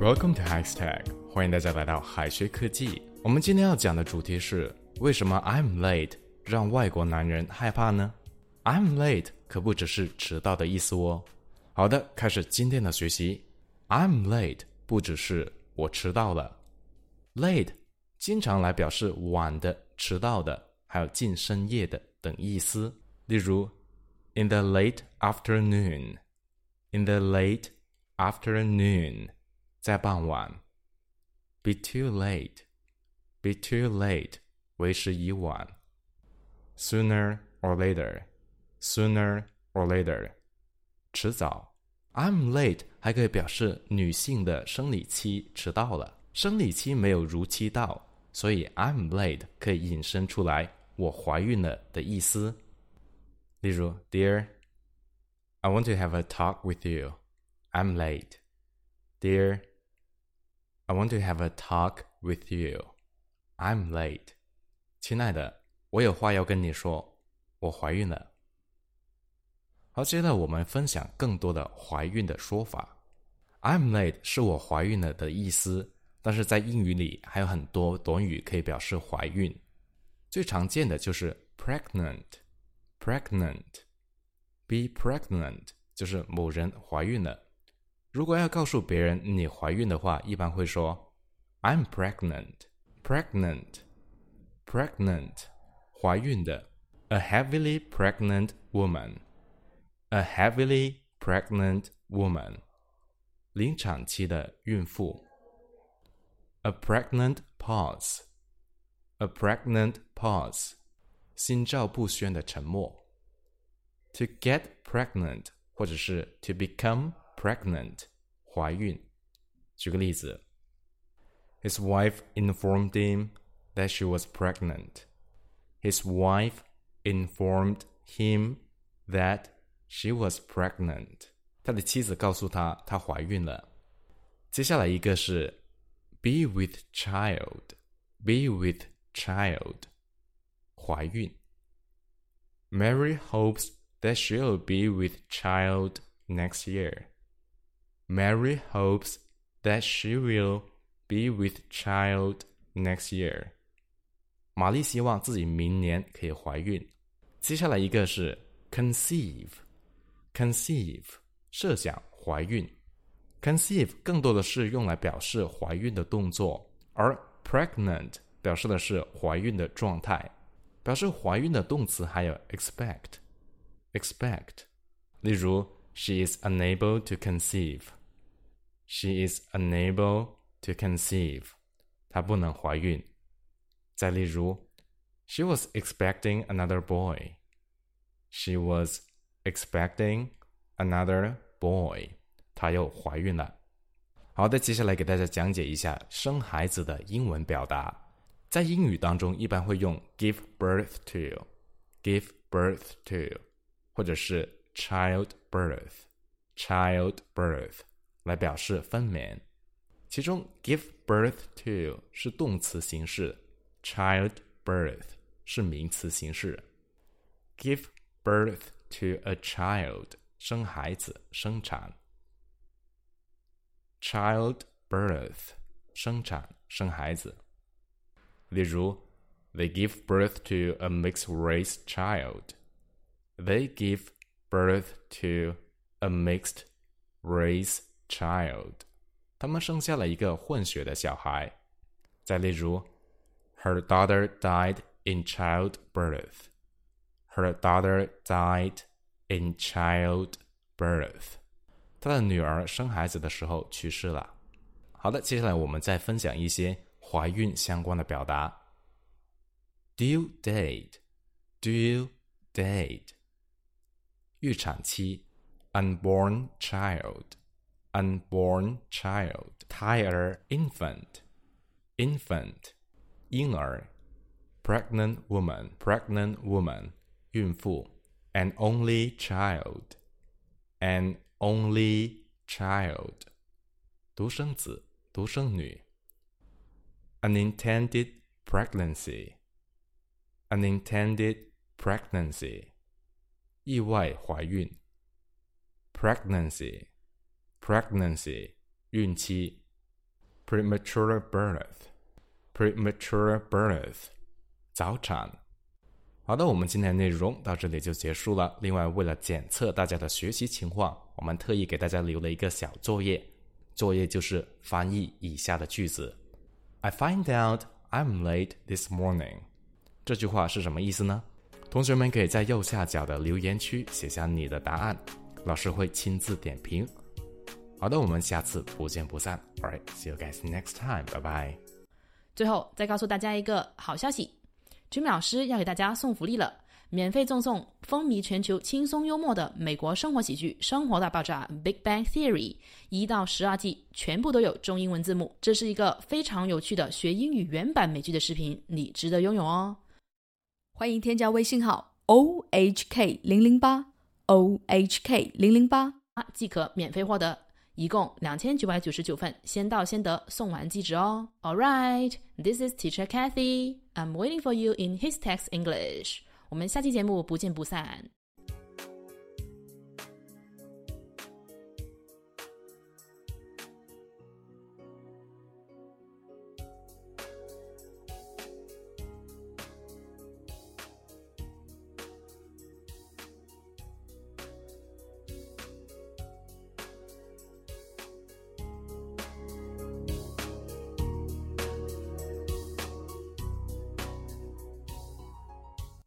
Welcome to Hashtag，欢迎大家来到海学科技。我们今天要讲的主题是为什么 I'm late 让外国男人害怕呢？I'm late 可不只是迟到的意思哦。好的，开始今天的学习。I'm late 不只是我迟到了，late 经常来表示晚的、迟到的，还有近深夜的等意思。例如，in the late afternoon，in the late afternoon，在傍晚。Be too late，be too late，为时已晚。Sooner or later，sooner or later，迟早。I'm late 还可以表示女性的生理期迟到了，生理期没有如期到，所以 I'm late 可以引申出来我怀孕了的意思。例如，Dear，I want to have a talk with you. I'm I want to have a talk with you. I'm late. 亲爱的，我有话要跟你说，我怀孕了。好，接下来我们分享更多的怀孕的说法。I'm late 是我怀孕了的意思，但是在英语里还有很多短语可以表示怀孕。最常见的就是 pregnant，pregnant，be pregnant 就是某人怀孕了。如果要告诉别人你怀孕的话，一般会说 I'm pregnant，pregnant，pregnant，怀孕的，a heavily pregnant woman。A heavily pregnant woman，临产期的孕妇。A pregnant pause，a pregnant pause，心照不宣的沉默。To get pregnant，或者是 to become pregnant，怀孕。举个例子，His wife informed him that she was pregnant. His wife informed him that She was pregnant. 他的妻子告诉他，她怀孕了。接下来一个是 be with child, be with child，怀孕。Mary hopes that she'll be with child next year. Mary hopes that she will be with child next year. 玛丽希望自己明年可以怀孕。接下来一个是 conceive。conceive 设想怀孕，conceive 更多的是用来表示怀孕的动作，而 pregnant 表示的是怀孕的状态。表示怀孕的动词还有 expect，expect。例如，She is unable to conceive。 She is unable to conceive。她不能怀孕。再例如，She was expecting another boy。She was expecting another boy，她又怀孕了。好的，接下来给大家讲解一下生孩子的英文表达。在英语当中，一般会用 give birth to，give birth to，或者是 child birth，child birth 来表示分娩。其中 give birth to 是动词形式，child birth 是名词形式。give birth to a child，生孩子，生产。child birth，生产，生孩子。例如，They give birth to a mixed race child. They give birth to a mixed race child. 他们生下了一个混血的小孩。再例如，Her daughter died in childbirth. Her daughter died in childbirth. 她的女儿生孩子的时候去世了。好的，接下来我们再分享一些怀孕相关的表达。Due date, due date，预产期；unborn child, unborn child，胎儿；infant, infant，婴儿；pregnant woman, pregnant woman。孕妇，an only child，an only child，独生子、独生女，unintended pregnancy，unintended pregnancy，意外怀孕 pregnancy，孕期 premature birth，premature birth，早产。好的，我们今天的内容到这里就结束了。另外，为了检测大家的学习情况，我们特意给大家留了一个小作业，作业就是翻译以下的句子。I find out I'm late this morning。这句话是什么意思呢？同学们可以在右下角的留言区写下你的答案，老师会亲自点评。好的，我们下次不见不散。All right, see you guys next time. Bye bye. 最后再告诉大家一个好消息，Jimmy 老师要给大家送福利了，免费赠送风靡全球、轻松幽默的美国生活喜剧《生活大爆炸》（Big Bang Theory） 一到十二季，全部都有中英文字幕。这是一个非常有趣的学英语原版美剧的视频，你值得拥有哦。欢迎添加微信号 o h k 零零八 o h k 零零八即可免费获得，一共两千九百九十九份，先到先得，送完即止哦。All right, this is Teacher Kathy. I'm waiting for you in his text English. 我们下期节目不见不散。